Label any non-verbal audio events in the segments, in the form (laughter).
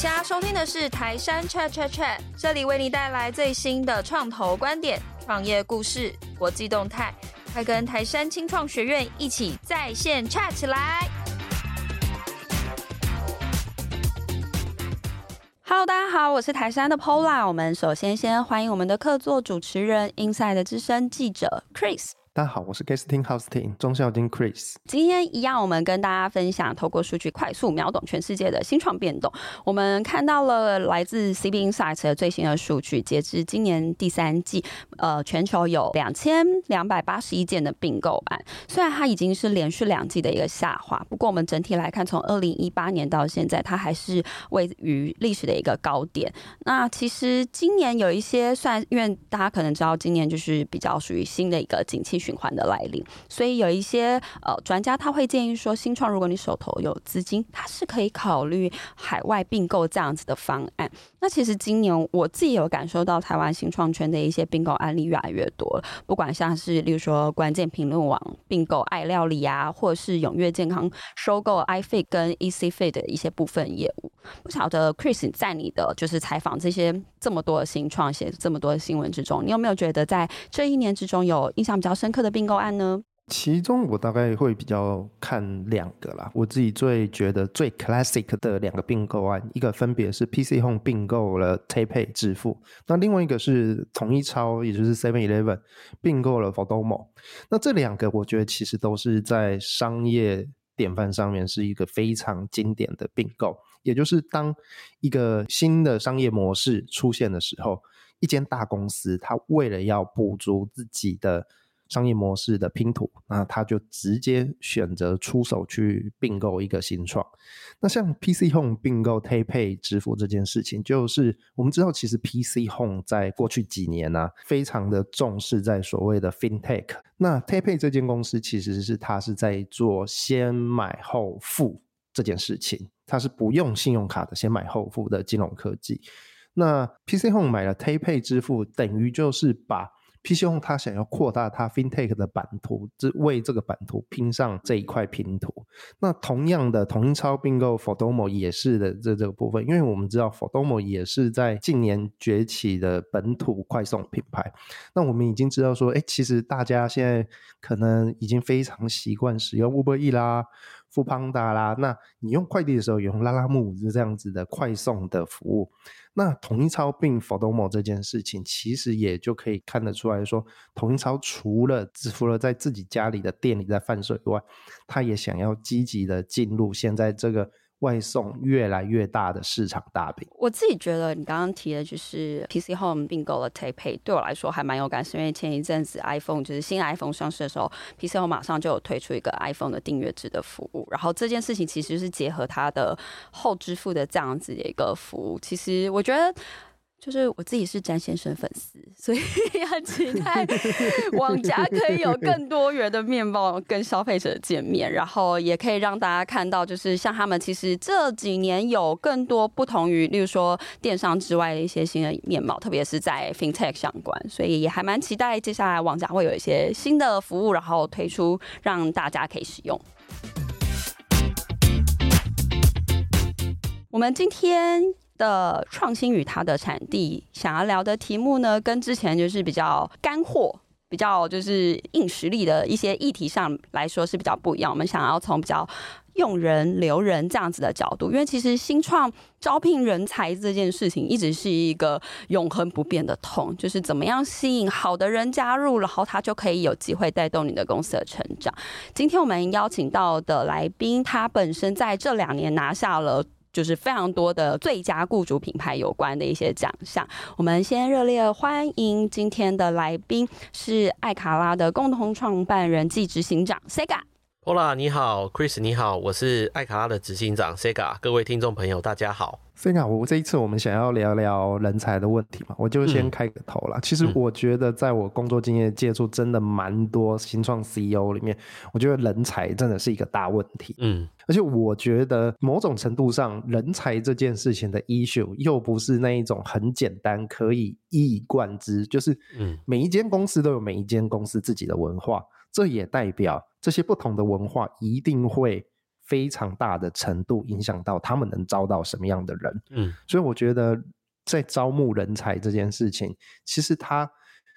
现在收听的是台山 Chat Chat Chat，这里为你带来最新的创投观点、创业故事、国际动态，快跟台山青创学院一起在线 chat 起来！Hello，大家好，我是台山的 Pola。我们首先先欢迎我们的客座主持人，Inside 的资深记者 Chris。大家好，我是 Casting Hosting 钟孝金 Chris。今天一样，我们跟大家分享透过数据快速秒懂全世界的新创变动。我们看到了来自 CB Insights 的最新的数据，截至今年第三季，呃，全球有两千两百八十一件的并购案。虽然它已经是连续两季的一个下滑，不过我们整体来看，从二零一八年到现在，它还是位于历史的一个高点。那其实今年有一些算，因为大家可能知道，今年就是比较属于新的一个景气循环的来临，所以有一些呃专家他会建议说，新创如果你手头有资金，他是可以考虑海外并购这样子的方案。那其实今年我自己有感受到台湾新创圈的一些并购案例越来越多了，不管像是例如说关键评论网并购爱料理啊，或者是踊跃健康收购 iFit 跟 ECFit 的一些部分业务。不晓得 Chris 在你的就是采访这些这么多的新创写这么多的新闻之中，你有没有觉得在这一年之中有印象比较深刻的并购案呢？其中我大概会比较看两个啦，我自己最觉得最 classic 的两个并购案，一个分别是 PC Home 并购了 TapPay 支付，那另外一个是统一超，也就是 Seven Eleven 并购了 Fodomo。那这两个我觉得其实都是在商业典范上面是一个非常经典的并购，也就是当一个新的商业模式出现的时候，一间大公司它为了要补足自己的商业模式的拼图，那他就直接选择出手去并购一个新创。那像 PC Home 并购 TapPay 支付这件事情，就是我们知道，其实 PC Home 在过去几年呢、非常的重视在所谓的 FinTech。那 TapPay 这间公司其实是它是在做先买后付这件事情，它是不用信用卡的先买后付的金融科技。那 PC Home 买了 TapPay 支付，等于就是把 PC Home 他想要扩大他 FinTech 的版图，这为这个版图拼上这一块拼图。那同样的，同超并购 Fodomo 也是的这这个部分，因为我们知道 Fodomo 也是在近年崛起的本土快送品牌。那我们已经知道说，哎，其实大家现在可能已经非常习惯使用 Uber E 啦。富邦达啦，那你用快递的时候也用拉拉木是这样子的快送的服务。那统一超并 Fodomo 这件事情，其实也就可以看得出来说，统一超除了支付了在自己家里的店里在贩售以外，他也想要积极的进入现在这个。外送越来越大的市场大饼，我自己觉得你刚刚提的就是 PC Home 并购了 TapPay，对我来说还蛮有感，是因为前一阵子 iPhone 就是新 iPhone 上市的时候，PC Home 马上就有推出一个 iPhone 的订阅制的服务，然后这件事情其实是结合它的后支付的这样子的一个服务，其实我觉得。就是我自己是詹先生粉丝，所以 (laughs) 很期待 (laughs) 网家可以有更多元的面貌跟消费者见面，然后也可以让大家看到，就是像他们其实这几年有更多不同于，例如说电商之外的一些新的面貌，特别是在 FinTech 相关，所以也还蛮期待接下来网家会有一些新的服务，然后推出让大家可以使用。我们今天。的创新与它的产地，想要聊的题目呢，跟之前就是比较干货、比较就是硬实力的一些议题上来说是比较不一样。我们想要从比较用人留人这样子的角度，因为其实新创招聘人才这件事情一直是一个永恒不变的痛，就是怎么样吸引好的人加入，然后他就可以有机会带动你的公司的成长。今天我们邀请到的来宾，他本身在这两年拿下了。就是非常多的最佳雇主品牌有关的一些奖项。我们先热烈欢迎今天的来宾，是爱卡拉的共同创办人暨执行长 Sega。Hola，你好，Chris，你好，我是艾卡拉的执行长 Sega。各位听众朋友，大家好。Sega，我这一次我们想要聊聊人才的问题嘛，我就先开个头啦。嗯、其实我觉得，在我工作经验接触真的蛮多新创 CEO 里面，我觉得人才真的是一个大问题。嗯，而且我觉得某种程度上，人才这件事情的 issue 又不是那一种很简单可以一以贯之，就是嗯，每一间公司都有每一间公司自己的文化，这也代表这些不同的文化一定会非常大的程度影响到他们能招到什么样的人。嗯，所以我觉得在招募人才这件事情，其实它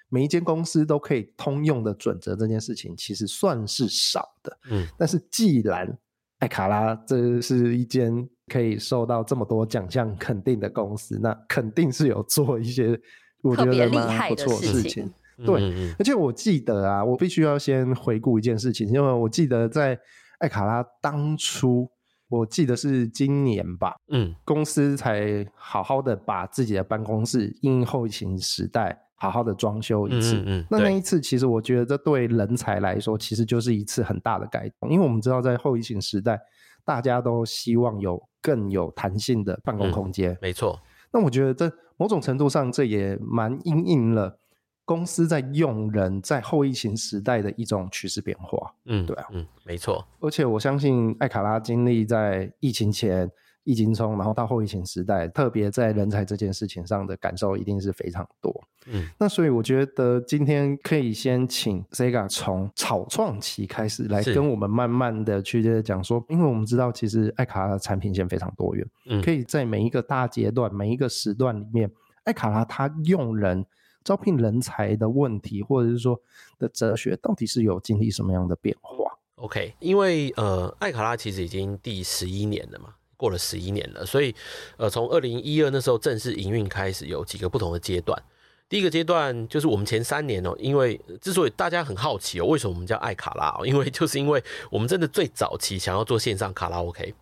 每一间公司都可以通用的准则，这件事情其实算是少的。嗯，但是既然艾卡拉这是一间可以受到这么多奖项肯定的公司，那肯定是有做一些我觉得蛮不错的事情。对，嗯嗯，而且我记得啊，我必须要先回顾一件事情，因为我记得在艾卡拉当初，我记得是今年吧，嗯，公司才好好的把自己的办公室因后疫情时代好好的装修一次。嗯，那那一次，其实我觉得这对人才来说，其实就是一次很大的改动，因为我们知道在后疫情时代，大家都希望有更有弹性的办公空间。嗯，没错。那我觉得这某种程度上，这也蛮应应了。公司在用人，在后疫情时代的一种趋势变化，嗯，对啊，嗯，没错。而且我相信艾卡拉经历在疫情前、疫情中，然后到后疫情时代，特别在人才这件事情上的感受一定是非常多。嗯，那所以我觉得今天可以先请 Sega 从草创期开始来跟我们慢慢的去讲说，因为我们知道其实艾卡拉的产品线非常多元，嗯，可以在每一个大阶段、每一个时段里面，艾卡拉它用人。招聘人才的问题，或者是说的哲学，到底是有经历什么样的变化？OK，因为呃，艾卡拉其实已经第十一年了嘛，过了十一年了，所以呃，从二零一二那时候正式营运开始，有几个不同的阶段。第一个阶段就是我们前三年哦，因为之所以大家很好奇哦，为什么我们叫艾卡拉哦？因为就是因为我们真的最早期想要做线上卡拉 OK，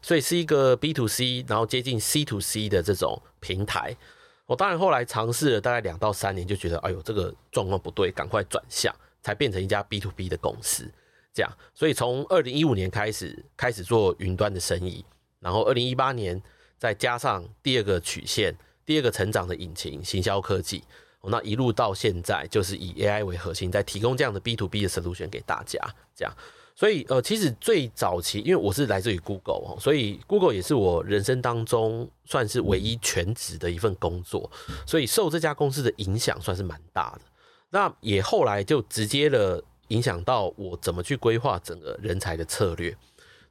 所以是一个 B to C，然后接近 C to C 的这种平台。我当然后来尝试了大概两到三年，就觉得哎呦这个状况不对，赶快转向，才变成一家 B to B 的公司。这样，所以从二零一五年开始开始做云端的生意，然后二零一八年再加上第二个曲线、第二个成长的引擎——行销科技，那一路到现在就是以 AI 为核心，在提供这样的 B to B 的 solution 给大家，这样。所以，呃，其实最早期，因为我是来自于 Google 哦，所以 Google 也是我人生当中算是唯一全职的一份工作，所以受这家公司的影响算是蛮大的。那也后来就直接了影响到我怎么去规划整个人才的策略。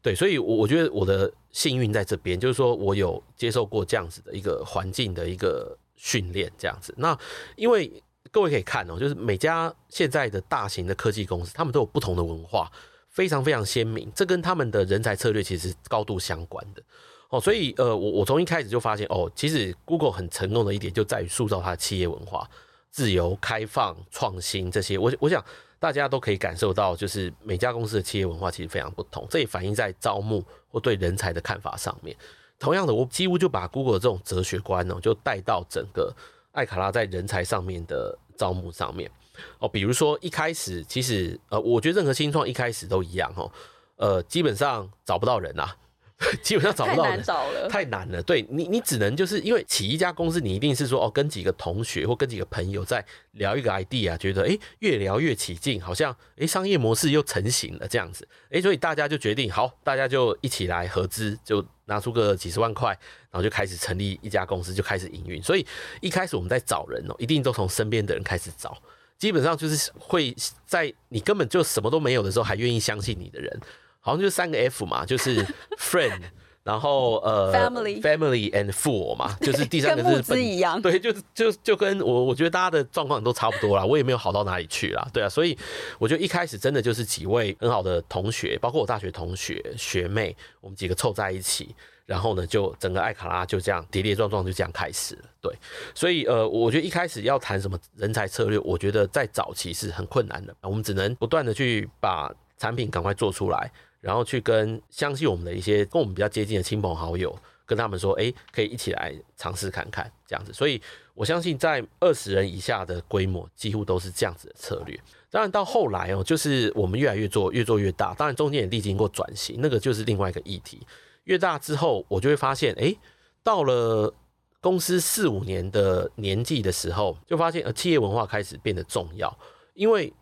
对，所以，我我觉得我的幸运在这边，就是说我有接受过这样子的一个环境的一个训练，这样子。那因为各位可以看哦，就是每家现在的大型的科技公司，他们都有不同的文化。非常非常鲜明，这跟他们的人才策略其实高度相关的哦。所以呃，我我从一开始就发现哦，其实 Google 很成功的一点就在于塑造它的企业文化，自由、开放、创新这些。我我想大家都可以感受到，就是每家公司的企业文化其实非常不同，这也反映在招募或对人才的看法上面。同样的，我几乎就把 Google 这种哲学观呢，就带到整个艾卡拉在人才上面的招募上面。哦，比如说一开始，其实呃，我觉得任何新创一开始都一样哦，呃，基本上找不到人啊，(laughs) 基本上找不到人，太难找了，太难了。对你，你只能就是因为起一家公司，你一定是说哦，跟几个同学或跟几个朋友在聊一个 idea，觉得诶越聊越起劲，好像诶商业模式又成型了这样子，诶所以大家就决定好，大家就一起来合资，就拿出个几十万块，然后就开始成立一家公司，就开始营运。所以一开始我们在找人哦，一定都从身边的人开始找。基本上就是会在你根本就什么都没有的时候，还愿意相信你的人，好像就是三个 F 嘛，就是 (laughs) friend，然后呃 family family and fool 嘛，就是第三个是本一样，对，就就就跟我我觉得大家的状况都差不多啦，我也没有好到哪里去啦，对啊，所以我觉得一开始真的就是几位很好的同学，包括我大学同学学妹，我们几个凑在一起。然后呢，就整个艾卡拉就这样跌跌撞撞就这样开始了。对，所以呃，我觉得一开始要谈什么人才策略，我觉得在早期是很困难的。我们只能不断的去把产品赶快做出来，然后去跟相信我们的一些跟我们比较接近的亲朋好友，跟他们说，哎，可以一起来尝试看看这样子。所以我相信在二十人以下的规模，几乎都是这样子的策略。当然到后来哦，就是我们越来越做，越做越大。当然中间也历经过转型，那个就是另外一个议题。越大之后，我就会发现，哎，到了公司四五年的年纪的时候，就发现呃，企业文化开始变得重要。因为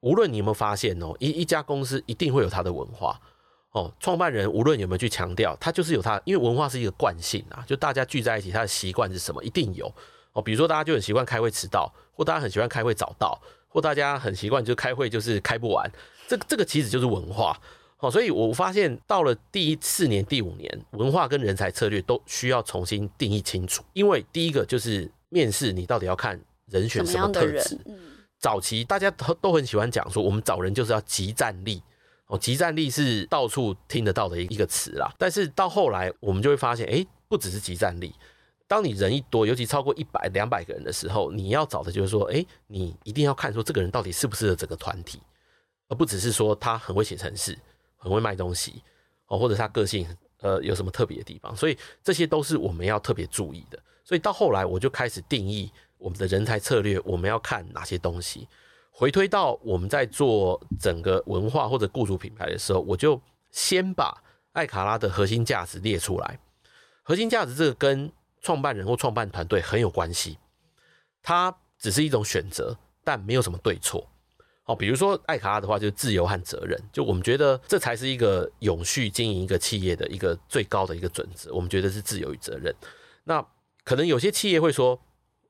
无论你有没有发现哦，一一家公司一定会有它的文化哦。创办人无论有没有去强调，他就是有他，因为文化是一个惯性啊，就大家聚在一起，他的习惯是什么，一定有哦。比如说，大家就很习惯开会迟到，或大家很喜欢开会早到，或大家很习惯就开会就是开不完，这这个其实就是文化。好，所以我发现到了第四年、第五年，文化跟人才策略都需要重新定义清楚。因为第一个就是面试，你到底要看人选什么特质。早期大家都都很喜欢讲说，我们找人就是要集战力。哦，集战力是到处听得到的一个词啦。但是到后来，我们就会发现，哎，不只是集战力。当你人一多，尤其超过一百、两百个人的时候，你要找的就是说，哎，你一定要看说这个人到底适不适合整个团体，而不只是说他很会写程式，很会卖东西，哦，或者他个性呃有什么特别的地方。所以这些都是我们要特别注意的。所以到后来，我就开始定义我们的人才策略，我们要看哪些东西。回推到我们在做整个文化或者雇主品牌的时候，我就先把艾卡拉的核心价值列出来。核心价值这个跟创办人或创办团队很有关系，它只是一种选择，但没有什么对错。哦，比如说艾卡拉的话，就是自由和责任。就我们觉得这才是一个永续经营一个企业的一个最高的一个准则。我们觉得是自由与责任。那可能有些企业会说，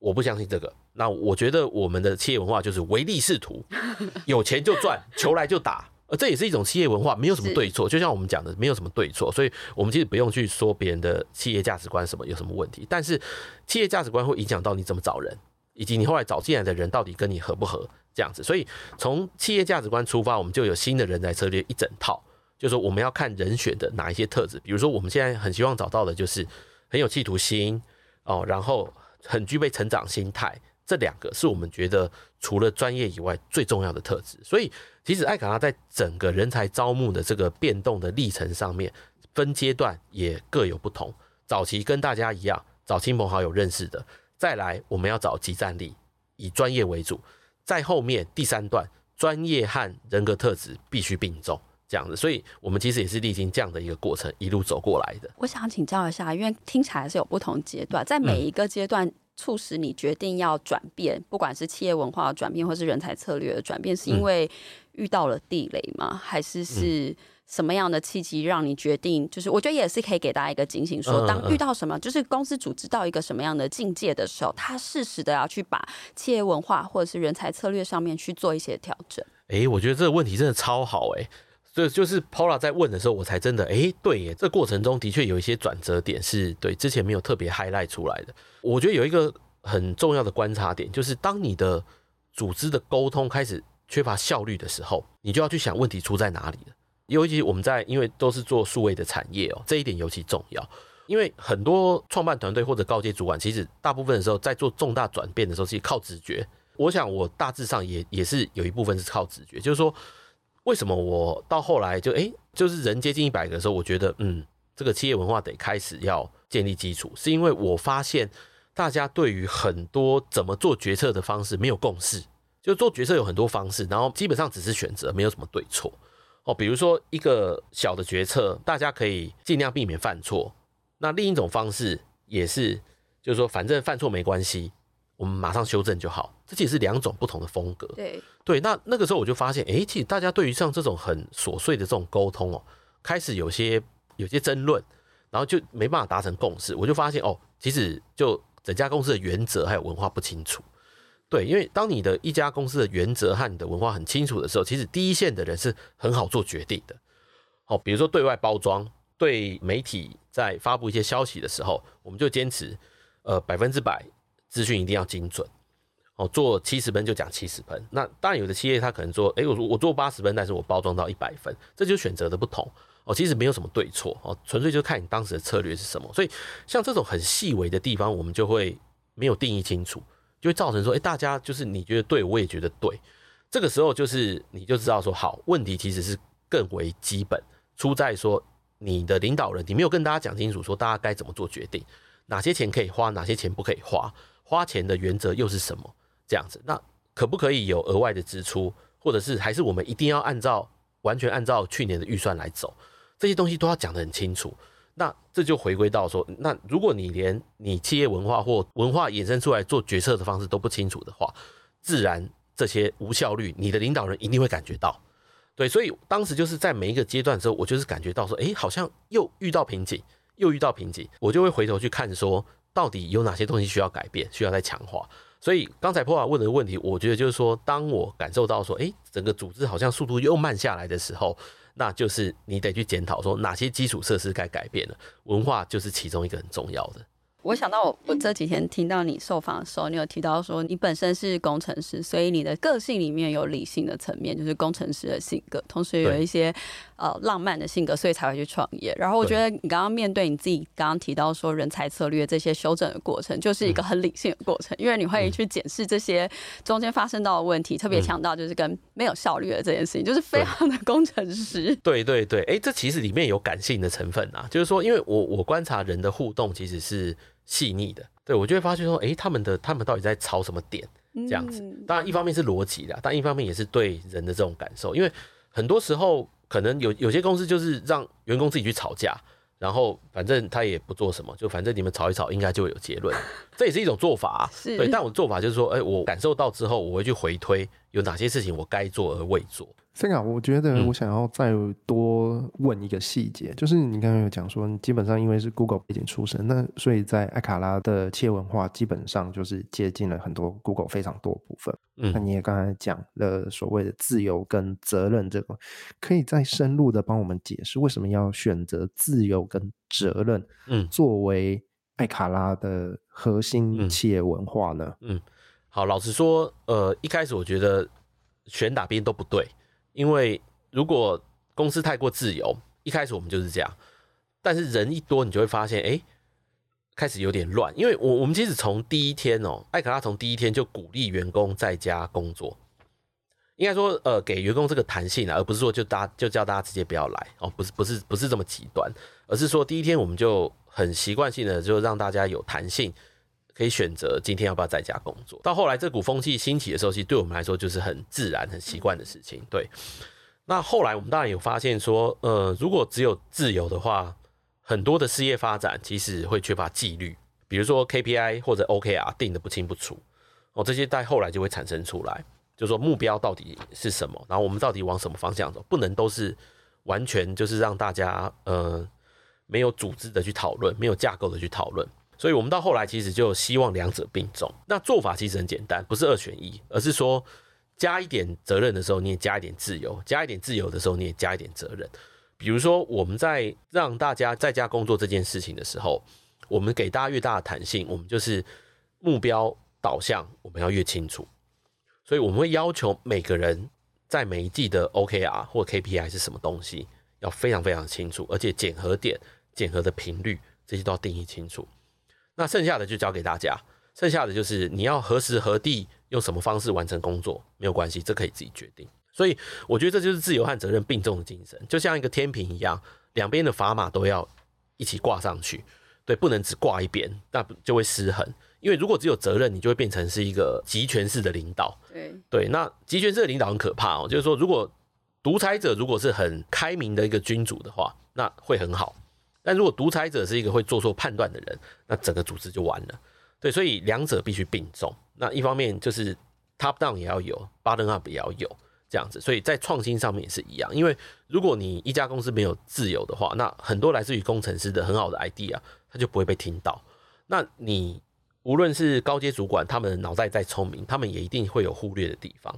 我不相信这个。那我觉得我们的企业文化就是唯利是图，(laughs) 有钱就赚，求来就打，呃，这也是一种企业文化，没有什么对错。就像我们讲的，没有什么对错，所以我们其实不用去说别人的企业价值观什么有什么问题。但是企业价值观会影响到你怎么找人，以及你后来找进来的人到底跟你合不合这样子。所以从企业价值观出发，我们就有新的人才策略一整套，就是说我们要看人选的哪一些特质。比如说我们现在很希望找到的就是很有企图心哦，然后很具备成长心态。这两个是我们觉得除了专业以外最重要的特质，所以其实艾卡拉在整个人才招募的这个变动的历程上面，分阶段也各有不同。早期跟大家一样，找亲朋好友认识的，再来我们要找集战力，以专业为主。在后面第三段，专业和人格特质必须并重，这样子。所以我们其实也是历经这样的一个过程，一路走过来的。我想请教一下，因为听起来是有不同阶段，在每一个阶段。嗯促使你决定要转变，不管是企业文化的转变，或是人才策略的转变，是因为遇到了地雷吗？嗯、还是是什么样的契机让你决定？就是我觉得也是可以给大家一个警醒说，说当遇到什么，就是公司组织到一个什么样的境界的时候，他适时的要去把企业文化或者是人才策略上面去做一些调整。哎、欸，我觉得这个问题真的超好哎、欸。所以就是 Paula 在问的时候，我才真的哎、欸，对耶，这过程中的确有一些转折点，是对之前没有特别 highlight 出来的。我觉得有一个很重要的观察点，就是当你的组织的沟通开始缺乏效率的时候，你就要去想问题出在哪里了。尤其我们在因为都是做数位的产业哦，这一点尤其重要。因为很多创办团队或者高阶主管，其实大部分的时候在做重大转变的时候，是靠直觉。我想我大致上也也是有一部分是靠直觉，就是说。为什么我到后来就哎，就是人接近一百个的时候，我觉得嗯，这个企业文化得开始要建立基础，是因为我发现大家对于很多怎么做决策的方式没有共识，就做决策有很多方式，然后基本上只是选择，没有什么对错哦。比如说一个小的决策，大家可以尽量避免犯错，那另一种方式也是，就是说反正犯错没关系。我们马上修正就好，这其实是两种不同的风格。对对，那那个时候我就发现，哎，其实大家对于像这种很琐碎的这种沟通哦，开始有些有些争论，然后就没办法达成共识。我就发现哦，其实就整家公司的原则还有文化不清楚。对，因为当你的一家公司的原则和你的文化很清楚的时候，其实第一线的人是很好做决定的。好，比如说对外包装，对媒体在发布一些消息的时候，我们就坚持呃百分之百。资讯一定要精准哦，做七十分就讲七十分。那当然，有的企业他可能说，哎，我我做八十分，但是我包装到一百分，这就是选择的不同哦。其实没有什么对错哦，纯粹就看你当时的策略是什么。所以像这种很细微的地方，我们就会没有定义清楚，就会造成说，哎，大家就是你觉得对，我也觉得对。这个时候就是你就知道说，好，问题其实是更为基本，出在说你的领导人，你没有跟大家讲清楚，说大家该怎么做决定，哪些钱可以花，哪些钱不可以花。花钱的原则又是什么？这样子，那可不可以有额外的支出，或者是还是我们一定要按照完全按照去年的预算来走？这些东西都要讲得很清楚。那这就回归到说，那如果你连你企业文化或文化衍生出来做决策的方式都不清楚的话，自然这些无效率，你的领导人一定会感觉到。对，所以当时就是在每一个阶段之后，我就是感觉到说，诶，好像又遇到瓶颈，又遇到瓶颈，我就会回头去看说。到底有哪些东西需要改变，需要再强化？所以刚才破瓦问的问题，我觉得就是说，当我感受到说，诶，整个组织好像速度又慢下来的时候，那就是你得去检讨说哪些基础设施该改变了，文化就是其中一个很重要的。我想到我我这几天听到你受访的时候，你有提到说你本身是工程师，所以你的个性里面有理性的层面，就是工程师的性格，同时有一些呃浪漫的性格，所以才会去创业。然后我觉得你刚刚面对你自己刚刚提到说人才策略这些修正的过程，就是一个很理性的过程，因为你会去检视这些中间发生到的问题，特别强调就是跟没有效率的这件事情，就是非常的工程师。对对对，哎，这其实里面有感性的成分啊，就是说，因为我我观察人的互动其实是。细腻的，对，我就会发现说，哎、欸，他们的他们到底在吵什么点？这样子，当然一方面是逻辑的，但一方面也是对人的这种感受，因为很多时候可能有有些公司就是让员工自己去吵架，然后反正他也不做什么，就反正你们吵一吵，应该就会有结论，这也是一种做法，是对。但我做法就是说，哎、欸，我感受到之后，我会去回推有哪些事情我该做而未做。这个我觉得我想要再多问一个细节，嗯、就是你刚刚有讲说，基本上因为是 Google 背景出身，那所以在艾卡拉的企业文化基本上就是接近了很多 Google 非常多部分。嗯，那你也刚才讲了所谓的自由跟责任，这个可以再深入的帮我们解释为什么要选择自由跟责任，嗯，作为艾卡拉的核心企业文化呢？嗯，好，老实说，呃，一开始我觉得选哪边都不对。因为如果公司太过自由，一开始我们就是这样，但是人一多，你就会发现，哎，开始有点乱。因为我我们其实从第一天哦，艾卡拉从第一天就鼓励员工在家工作，应该说，呃，给员工这个弹性啊，而不是说就大就叫大家直接不要来哦，不是不是不是这么极端，而是说第一天我们就很习惯性的就让大家有弹性。可以选择今天要不要在家工作。到后来这股风气兴起的时候，其实对我们来说就是很自然、很习惯的事情。对，那后来我们当然有发现说，呃，如果只有自由的话，很多的事业发展其实会缺乏纪律，比如说 KPI 或者 OKR 定得不清不楚哦，这些在后来就会产生出来，就说目标到底是什么，然后我们到底往什么方向走，不能都是完全就是让大家呃没有组织的去讨论，没有架构的去讨论。所以，我们到后来其实就希望两者并重。那做法其实很简单，不是二选一，而是说加一点责任的时候，你也加一点自由；加一点自由的时候，你也加一点责任。比如说，我们在让大家在家工作这件事情的时候，我们给大家越大的弹性，我们就是目标导向，我们要越清楚。所以，我们会要求每个人在每一季的 OKR 或 KPI 是什么东西，要非常非常清楚，而且检核点、检核的频率这些都要定义清楚。那剩下的就交给大家，剩下的就是你要何时何地用什么方式完成工作，没有关系，这可以自己决定。所以我觉得这就是自由和责任并重的精神，就像一个天平一样，两边的砝码都要一起挂上去，对，不能只挂一边，那就会失衡。因为如果只有责任，你就会变成是一个集权式的领导，对对，那集权式的领导很可怕哦，就是说如果独裁者如果是很开明的一个君主的话，那会很好。但如果独裁者是一个会做错判断的人，那整个组织就完了。对，所以两者必须并重。那一方面就是 top down 也要有，bottom up 也要有这样子。所以在创新上面也是一样。因为如果你一家公司没有自由的话，那很多来自于工程师的很好的 idea，他就不会被听到。那你无论是高阶主管，他们脑袋再聪明，他们也一定会有忽略的地方。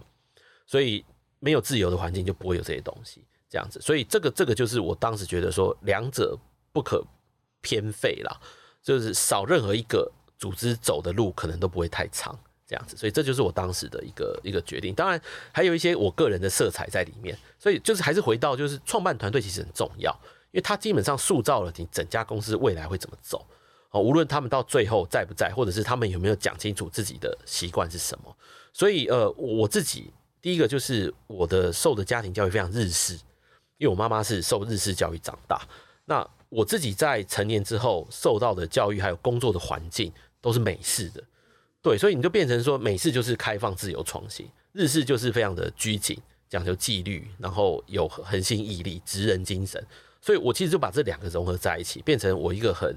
所以没有自由的环境，就不会有这些东西。这样子，所以这个这个就是我当时觉得说两者。不可偏废啦，就是少任何一个组织走的路，可能都不会太长，这样子。所以这就是我当时的一个一个决定。当然还有一些我个人的色彩在里面。所以就是还是回到，就是创办团队其实很重要，因为它基本上塑造了你整家公司未来会怎么走。哦，无论他们到最后在不在，或者是他们有没有讲清楚自己的习惯是什么。所以呃，我自己第一个就是我的受的家庭教育非常日式，因为我妈妈是受日式教育长大。那我自己在成年之后受到的教育，还有工作的环境都是美式的，对，所以你就变成说美式就是开放、自由、创新，日式就是非常的拘谨，讲究纪律，然后有恒心毅力、职人精神。所以我其实就把这两个融合在一起，变成我一个很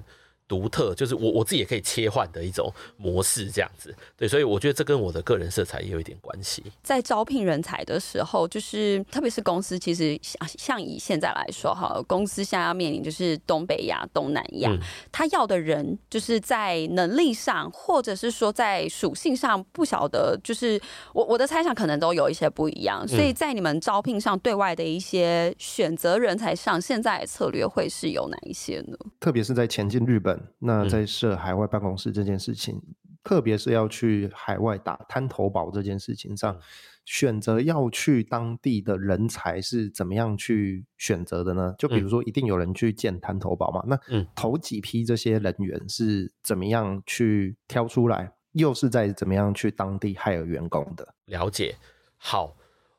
独特，就是我我自己也可以切换的一种模式，这样子。对，所以我觉得这跟我的个人色彩也有一点关系。在招聘人才的时候，就是特别是公司，其实像像以现在来说哈，公司现在要面临就是东北亚、东南亚，嗯、他要的人就是在能力上，或者是说在属性上，不晓得，就是我我的猜想可能都有一些不一样。所以在你们招聘上，对外的一些选择人才上，现在策略会是有哪一些呢？特别是在前进日本。那在设海外办公室这件事情，嗯、特别是要去海外打滩头堡这件事情上，选择要去当地的人才是怎么样去选择的呢？就比如说，一定有人去建滩头堡嘛？那嗯，头几批这些人员是怎么样去挑出来？又是在怎么样去当地 hire 员工的？了解。好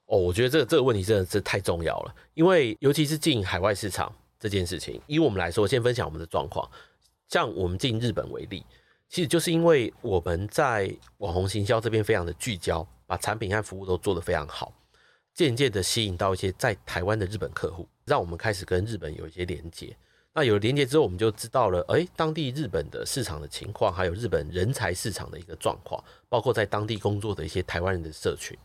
哦，我觉得这个这个问题真的是太重要了，因为尤其是进海外市场这件事情，以我们来说，先分享我们的状况。像我们进日本为例，其实就是因为我们在网红行销这边非常的聚焦，把产品和服务都做得非常好，渐渐的吸引到一些在台湾的日本客户，让我们开始跟日本有一些连接。那有了连接之后，我们就知道了，哎，当地日本的市场的情况，还有日本人才市场的一个状况，包括在当地工作的一些台湾人的社群。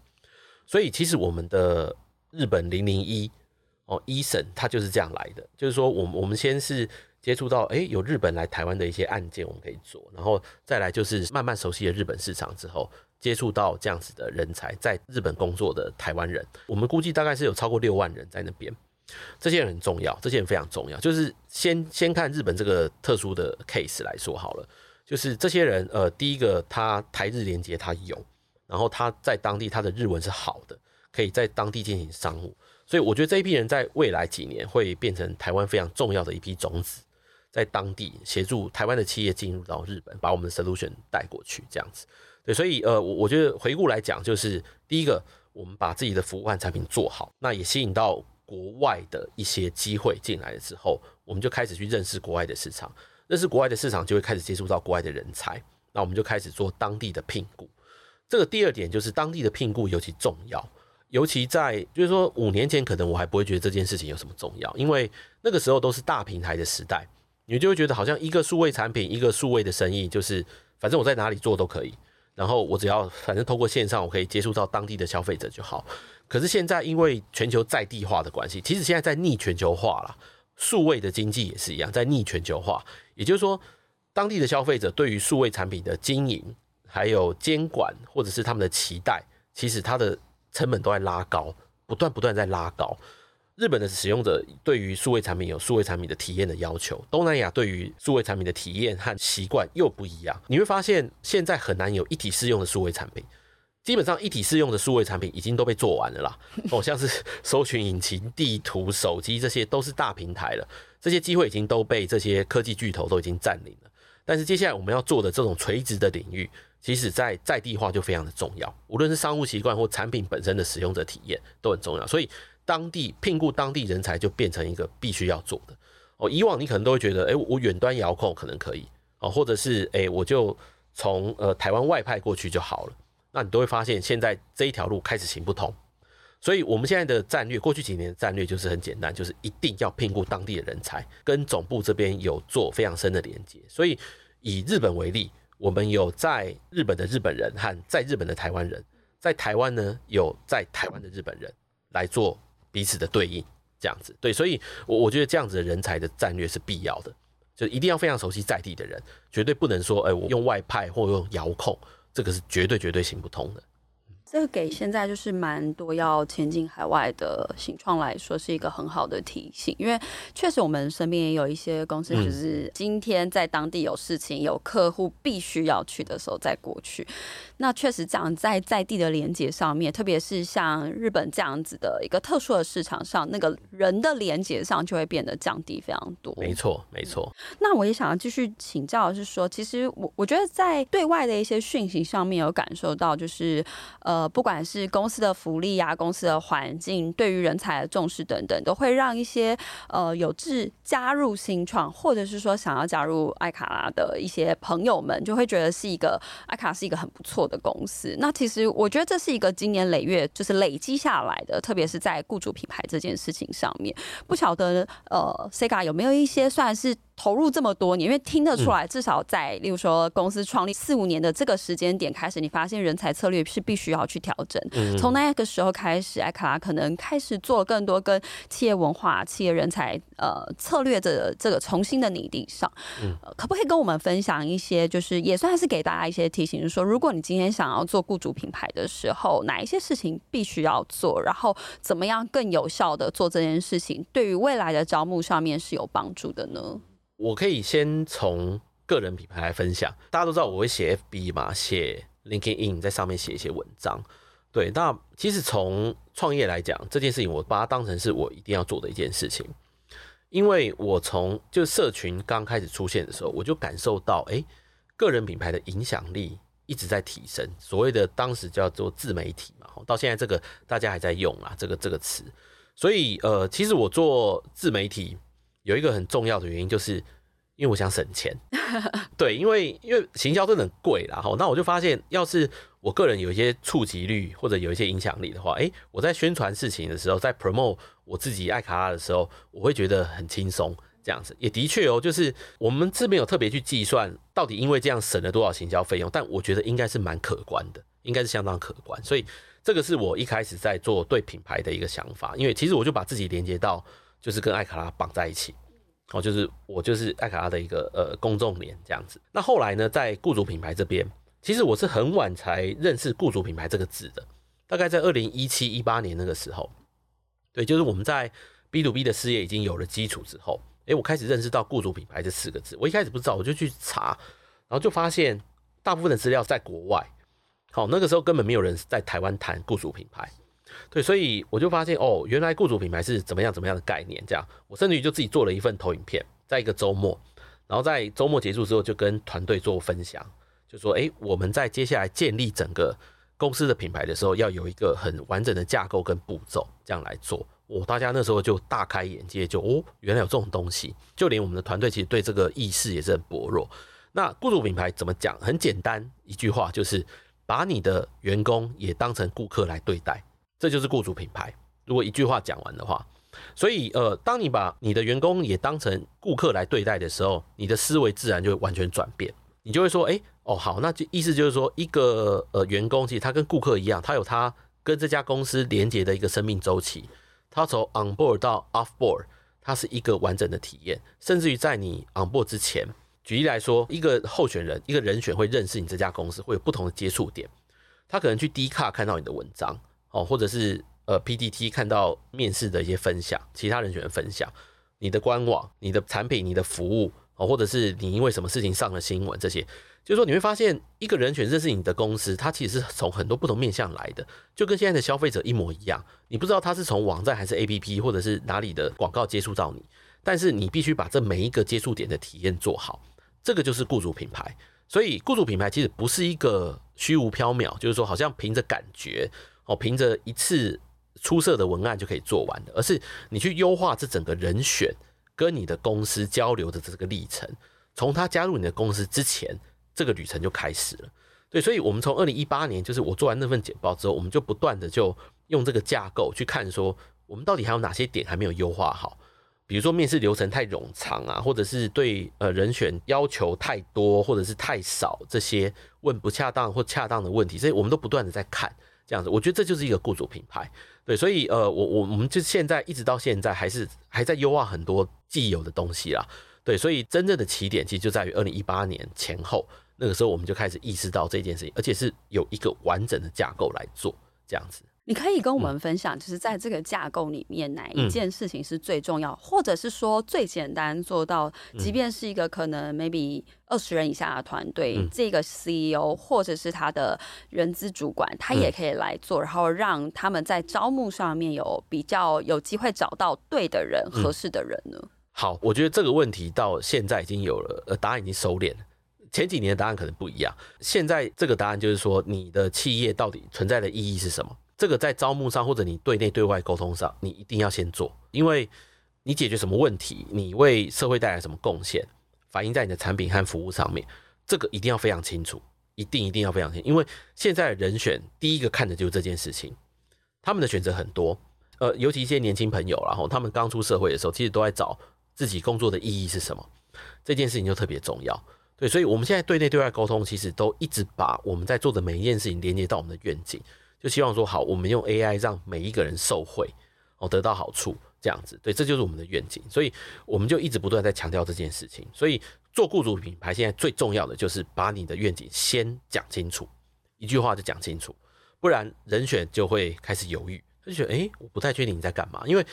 所以，其实我们的日本零零一哦一审，它就是这样来的，就是说，我们我们先是。接触到诶，有日本来台湾的一些案件，我们可以做，然后再来就是慢慢熟悉了日本市场之后，接触到这样子的人才，在日本工作的台湾人，我们估计大概是有超过六万人在那边。这些人很重要，这些人非常重要。就是先先看日本这个特殊的 case 来说好了，就是这些人，呃，第一个他台日连接他有，然后他在当地他的日文是好的，可以在当地进行商务，所以我觉得这一批人在未来几年会变成台湾非常重要的一批种子。在当地协助台湾的企业进入到日本，把我们的 solution 带过去，这样子。对，所以呃，我我觉得回顾来讲，就是第一个，我们把自己的服务和产品做好，那也吸引到国外的一些机会进来的时候，我们就开始去认识国外的市场，认识国外的市场，就会开始接触到国外的人才，那我们就开始做当地的聘雇。这个第二点就是当地的聘雇尤其重要，尤其在就是说五年前可能我还不会觉得这件事情有什么重要，因为那个时候都是大平台的时代。你就会觉得好像一个数位产品，一个数位的生意，就是反正我在哪里做都可以，然后我只要反正透过线上，我可以接触到当地的消费者就好。可是现在因为全球在地化的关系，其实现在在逆全球化了，数位的经济也是一样在逆全球化。也就是说，当地的消费者对于数位产品的经营，还有监管或者是他们的期待，其实它的成本都在拉高，不断不断在拉高。日本的使用者对于数位产品有数位产品的体验的要求，东南亚对于数位产品的体验和习惯又不一样。你会发现现在很难有一体适用的数位产品，基本上一体适用的数位产品已经都被做完了啦。哦，像是 (laughs) 搜寻引擎、地图、手机，这些都是大平台了，这些机会已经都被这些科技巨头都已经占领了。但是接下来我们要做的这种垂直的领域，其实在在地化就非常的重要，无论是商务习惯或产品本身的使用者体验都很重要，所以。当地聘雇当地人才就变成一个必须要做的哦。以往你可能都会觉得，哎，我远端遥控可能可以哦，或者是哎，我就从呃台湾外派过去就好了。那你都会发现，现在这一条路开始行不通。所以我们现在的战略，过去几年的战略就是很简单，就是一定要聘雇当地的人才，跟总部这边有做非常深的连接。所以以日本为例，我们有在日本的日本人和在日本的台湾人，在台湾呢有在台湾的日本人来做。彼此的对应，这样子对，所以，我我觉得这样子的人才的战略是必要的，就一定要非常熟悉在地的人，绝对不能说，哎，我用外派或用遥控，这个是绝对绝对行不通的。这个给现在就是蛮多要前进海外的新创来说是一个很好的提醒，因为确实我们身边也有一些公司，就是今天在当地有事情、有客户必须要去的时候再过去。那确实这样在在地的连接上面，特别是像日本这样子的一个特殊的市场上，那个人的连接上就会变得降低非常多。没错，没错。那我也想要继续请教的是说，其实我我觉得在对外的一些讯息上面有感受到，就是呃，不管是公司的福利啊、公司的环境、对于人才的重视等等，都会让一些呃有志加入新创，或者是说想要加入爱卡拉的一些朋友们，就会觉得是一个爱卡是一个很不错的公司，那其实我觉得这是一个经年累月就是累积下来的，特别是在雇主品牌这件事情上面。不晓得呃，Sega 有没有一些算是投入这么多年，因为听得出来，至少在例如说公司创立四五年的这个时间点开始，你发现人才策略是必须要去调整。从那个时候开始，艾卡拉可能开始做更多跟企业文化、企业人才呃策略的这个重新的拟定上。可不可以跟我们分享一些，就是也算是给大家一些提醒，就是说，如果你今天想要做雇主品牌的时候，哪一些事情必须要做，然后怎么样更有效的做这件事情，对于未来的招募上面是有帮助的呢？我可以先从个人品牌来分享。大家都知道我会写 FB 嘛，写 LinkedIn，在上面写一些文章。对，那其实从创业来讲，这件事情我把它当成是我一定要做的一件事情，因为我从就社群刚开始出现的时候，我就感受到，哎、个人品牌的影响力一直在提升。所谓的当时叫做自媒体嘛，到现在这个大家还在用啊，这个这个词。所以，呃，其实我做自媒体有一个很重要的原因，就是因为我想省钱。(laughs) 对，因为因为行销真的很贵啦，哈。那我就发现，要是我个人有一些触及率或者有一些影响力的话，哎，我在宣传事情的时候，在 promote 我自己爱卡拉的时候，我会觉得很轻松。这样子也的确哦，就是我们这边有特别去计算到底因为这样省了多少行销费用，但我觉得应该是蛮可观的，应该是相当可观，所以。这个是我一开始在做对品牌的一个想法，因为其实我就把自己连接到，就是跟艾卡拉绑在一起，哦，就是我就是艾卡拉的一个呃公众脸这样子。那后来呢，在雇主品牌这边，其实我是很晚才认识雇主品牌这个字的，大概在二零一七一八年那个时候，对，就是我们在 B to B 的事业已经有了基础之后，诶，我开始认识到雇主品牌这四个字。我一开始不知道，我就去查，然后就发现大部分的资料在国外。好，那个时候根本没有人在台湾谈雇主品牌，对，所以我就发现哦，原来雇主品牌是怎么样怎么样的概念。这样，我甚至于就自己做了一份投影片，在一个周末，然后在周末结束之后，就跟团队做分享，就说，诶，我们在接下来建立整个公司的品牌的时候，要有一个很完整的架构跟步骤，这样来做。哦，大家那时候就大开眼界，就哦，原来有这种东西，就连我们的团队其实对这个意识也是很薄弱。那雇主品牌怎么讲？很简单，一句话就是。把你的员工也当成顾客来对待，这就是雇主品牌。如果一句话讲完的话，所以呃，当你把你的员工也当成顾客来对待的时候，你的思维自然就会完全转变。你就会说，诶，哦，好，那就意思就是说，一个呃员工其实他跟顾客一样，他有他跟这家公司连接的一个生命周期，他从 on board 到 off board，他是一个完整的体验，甚至于在你 on board 之前。举例来说，一个候选人，一个人选会认识你这家公司，会有不同的接触点。他可能去 D 卡看到你的文章，哦，或者是呃 PDT 看到面试的一些分享，其他人选的分享，你的官网、你的产品、你的服务，哦，或者是你因为什么事情上了新闻，这些，就是说你会发现，一个人选认识你的公司，他其实是从很多不同面向来的，就跟现在的消费者一模一样。你不知道他是从网站还是 APP 或者是哪里的广告接触到你，但是你必须把这每一个接触点的体验做好。这个就是雇主品牌，所以雇主品牌其实不是一个虚无缥缈，就是说好像凭着感觉哦，凭着一次出色的文案就可以做完的，而是你去优化这整个人选跟你的公司交流的这个历程，从他加入你的公司之前，这个旅程就开始了。对，所以我们从二零一八年，就是我做完那份简报之后，我们就不断的就用这个架构去看，说我们到底还有哪些点还没有优化好。比如说面试流程太冗长啊，或者是对呃人选要求太多，或者是太少，这些问不恰当或恰当的问题，所以我们都不断的在看这样子。我觉得这就是一个雇主品牌，对，所以呃我我我们就现在一直到现在还是还在优化很多既有的东西啦，对，所以真正的起点其实就在于二零一八年前后，那个时候我们就开始意识到这件事情，而且是有一个完整的架构来做这样子。你可以跟我们分享，就是在这个架构里面，哪一件事情是最重要，嗯、或者是说最简单做到，即便是一个可能 maybe 二十人以下的团队，嗯、这个 CEO 或者是他的人资主管，他也可以来做，然后让他们在招募上面有比较有机会找到对的人、合适的人呢？好，我觉得这个问题到现在已经有了，呃，答案已经收敛了。前几年的答案可能不一样，现在这个答案就是说，你的企业到底存在的意义是什么？这个在招募上，或者你对内对外沟通上，你一定要先做，因为你解决什么问题，你为社会带来什么贡献，反映在你的产品和服务上面，这个一定要非常清楚，一定一定要非常清楚，因为现在人选第一个看的就是这件事情，他们的选择很多，呃，尤其一些年轻朋友，然后他们刚出社会的时候，其实都在找自己工作的意义是什么，这件事情就特别重要。对，所以我们现在对内对外沟通，其实都一直把我们在做的每一件事情连接到我们的愿景，就希望说好，我们用 AI 让每一个人受惠，哦，得到好处，这样子。对，这就是我们的愿景。所以我们就一直不断在强调这件事情。所以做雇主品牌，现在最重要的就是把你的愿景先讲清楚，一句话就讲清楚，不然人选就会开始犹豫，就觉得，哎，我不太确定你在干嘛，因为。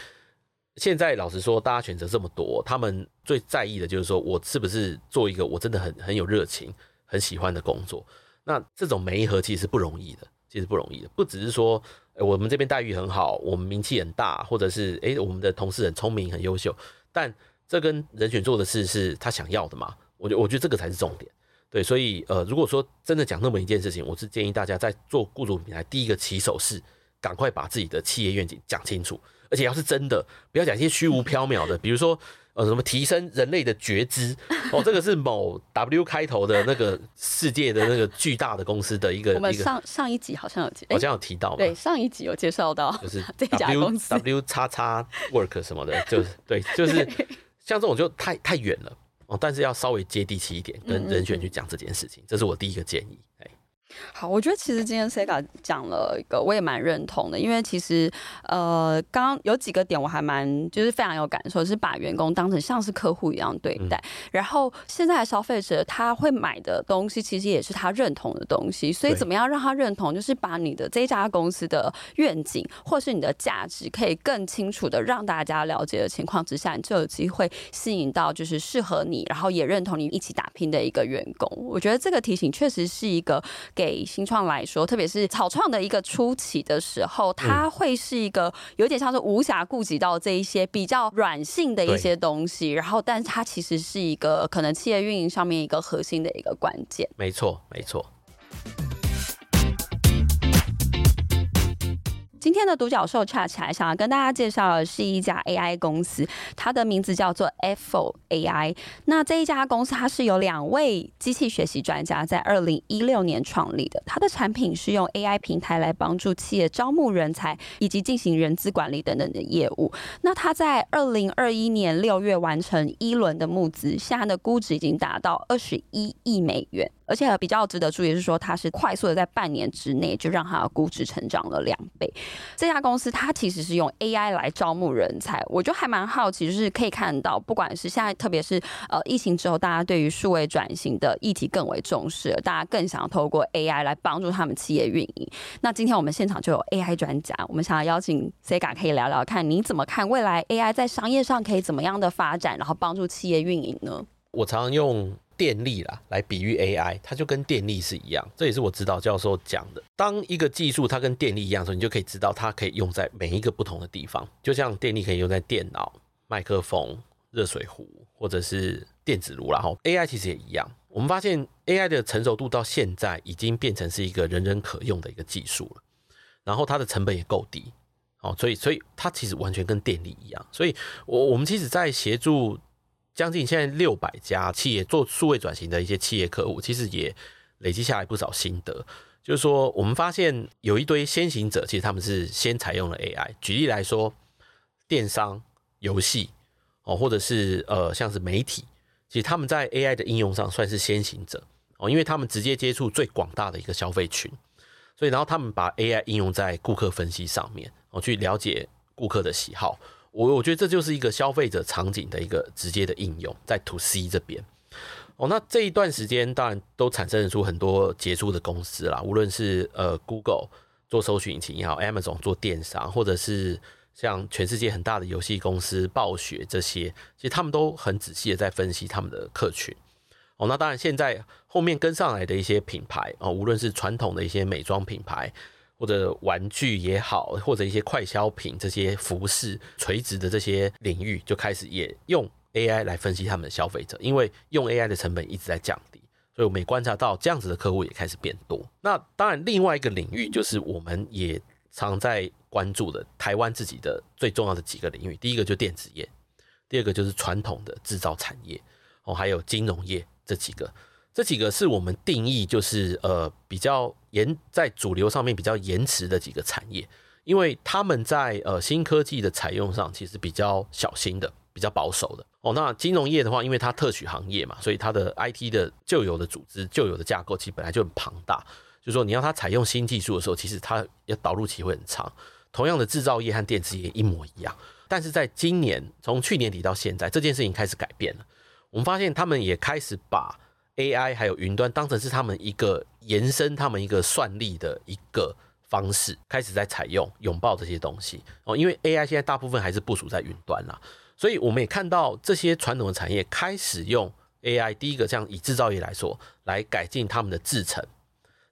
现在老实说，大家选择这么多，他们最在意的就是说我是不是做一个我真的很很有热情、很喜欢的工作。那这种媒合其实是不容易的，其实不容易的。不只是说我们这边待遇很好，我们名气很大，或者是诶我们的同事很聪明、很优秀，但这跟人选做的事是他想要的嘛？我觉我觉得这个才是重点。对，所以呃，如果说真的讲那么一件事情，我是建议大家在做雇主品牌第一个起手是赶快把自己的企业愿景讲清楚。而且要是真的，不要讲一些虚无缥缈的，比如说呃什么提升人类的觉知。哦，这个是某 W 开头的那个世界的那个巨大的公司的一个。我们上上一集好像有介，好像有提到，对，上一集有介绍到，就是 W (laughs) 这家公司。W 叉叉 Work 什么的，就是对，就是 (laughs) 像这种就太太远了。哦，但是要稍微接地气一点，跟人选去讲这件事情，这是我第一个建议。好，我觉得其实今天 Sega 讲了一个，我也蛮认同的，因为其实呃，刚刚有几个点我还蛮就是非常有感受，是把员工当成像是客户一样对待。嗯、然后现在的消费者他会买的东西，其实也是他认同的东西。所以怎么样让他认同，就是把你的这家公司的愿景或是你的价值，可以更清楚的让大家了解的情况之下，你就有机会吸引到就是适合你，然后也认同你一起打拼的一个员工。我觉得这个提醒确实是一个。给新创来说，特别是草创的一个初期的时候，它会是一个有点像是无暇顾及到这一些比较软性的一些东西，然后，但是它其实是一个可能企业运营上面一个核心的一个关键。没错，没错。今天的独角兽恰起来，想要跟大家介绍的是一家 AI 公司，它的名字叫做 Effo AI。那这一家公司，它是由两位机器学习专家在二零一六年创立的。它的产品是用 AI 平台来帮助企业招募人才以及进行人资管理等等的业务。那它在二零二一年六月完成一轮的募资，现在的估值已经达到二十一亿美元。而且比较值得注意的是说，它是快速的在半年之内就让它的估值成长了两倍。这家公司它其实是用 AI 来招募人才，我就还蛮好奇，就是可以看到，不管是现在，特别是呃疫情之后，大家对于数位转型的议题更为重视，大家更想要透过 AI 来帮助他们企业运营。那今天我们现场就有 AI 专家，我们想要邀请 Sega 可以聊聊看，你怎么看未来 AI 在商业上可以怎么样的发展，然后帮助企业运营呢？我常常用。电力啦，来比喻 AI，它就跟电力是一样。这也是我指导教授讲的。当一个技术它跟电力一样的时候，你就可以知道它可以用在每一个不同的地方。就像电力可以用在电脑、麦克风、热水壶或者是电子炉，然后 AI 其实也一样。我们发现 AI 的成熟度到现在已经变成是一个人人可用的一个技术了，然后它的成本也够低，哦，所以所以它其实完全跟电力一样。所以我我们其实在协助。将近现在六百家企业做数位转型的一些企业客户，其实也累积下来不少心得。就是说，我们发现有一堆先行者，其实他们是先采用了 AI。举例来说，电商、游戏哦，或者是呃，像是媒体，其实他们在 AI 的应用上算是先行者哦，因为他们直接接触最广大的一个消费群，所以然后他们把 AI 应用在顾客分析上面，哦，去了解顾客的喜好。我我觉得这就是一个消费者场景的一个直接的应用，在 To C 这边哦。那这一段时间当然都产生出很多杰出的公司啦，无论是呃 Google 做搜寻引擎也好，Amazon 做电商，或者是像全世界很大的游戏公司暴雪这些，其实他们都很仔细的在分析他们的客群哦。那当然现在后面跟上来的一些品牌哦，无论是传统的一些美妆品牌。或者玩具也好，或者一些快消品，这些服饰垂直的这些领域，就开始也用 AI 来分析他们的消费者，因为用 AI 的成本一直在降低，所以我们观察到这样子的客户也开始变多。那当然，另外一个领域就是我们也常在关注的台湾自己的最重要的几个领域，第一个就电子业，第二个就是传统的制造产业，哦，还有金融业这几个。这几个是我们定义，就是呃比较延在主流上面比较延迟的几个产业，因为他们在呃新科技的采用上其实比较小心的，比较保守的哦，那金融业的话，因为它特许行业嘛，所以它的 IT 的旧有的组织、旧有的架构其实本来就很庞大。就是说，你要它采用新技术的时候，其实它要导入期会很长。同样的制造业和电子业一模一样，但是在今年，从去年底到现在，这件事情开始改变了。我们发现他们也开始把 AI 还有云端当成是他们一个延伸、他们一个算力的一个方式，开始在采用、拥抱这些东西哦。因为 AI 现在大部分还是部署在云端啦。所以我们也看到这些传统的产业开始用 AI。第一个，像以制造业来说，来改进他们的制程，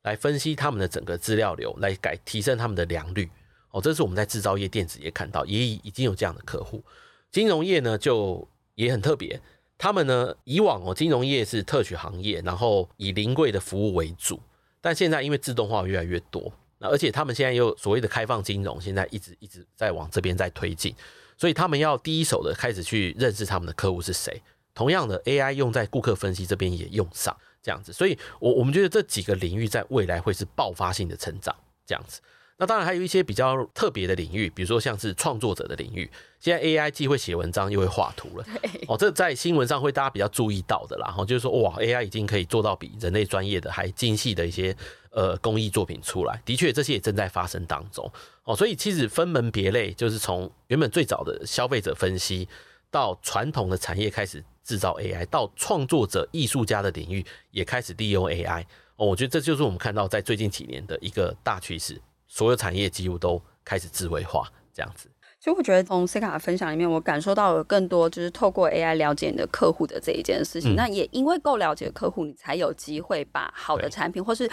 来分析他们的整个资料流，来改提升他们的良率。哦，这是我们在制造业、电子业看到，也已经有这样的客户。金融业呢，就也很特别。他们呢，以往哦，金融业是特许行业，然后以临柜的服务为主。但现在因为自动化越来越多，那而且他们现在又所谓的开放金融，现在一直一直在往这边在推进。所以他们要第一手的开始去认识他们的客户是谁。同样的，AI 用在顾客分析这边也用上这样子。所以，我我们觉得这几个领域在未来会是爆发性的成长这样子。那当然还有一些比较特别的领域，比如说像是创作者的领域。现在 AI 既会写文章又会画图了。哦，这在新闻上会大家比较注意到的啦。然后就是说，哇，AI 已经可以做到比人类专业的还精细的一些呃工艺作品出来。的确，这些也正在发生当中。哦，所以其实分门别类，就是从原本最早的消费者分析，到传统的产业开始制造 AI，到创作者、艺术家的领域也开始利用 AI。哦，我觉得这就是我们看到在最近几年的一个大趋势。所有产业几乎都开始智慧化，这样子。所以我觉得从 Seka 的分享里面，我感受到了更多，就是透过 AI 了解你的客户的这一件事情。嗯、那也因为够了解客户，你才有机会把好的产品或是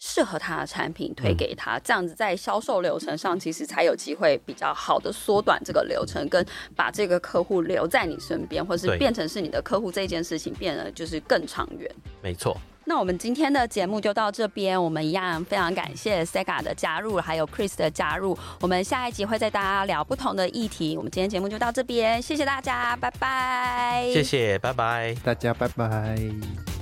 适合他的产品推给他。这样子在销售流程上，其实才有机会比较好的缩短这个流程，跟把这个客户留在你身边，或是变成是你的客户这件事情变得就是更长远。没错。那我们今天的节目就到这边，我们一样非常感谢 Sega 的加入，还有 Chris 的加入。我们下一集会再大家聊不同的议题。我们今天节目就到这边，谢谢大家，拜拜。谢谢，拜拜，大家拜拜。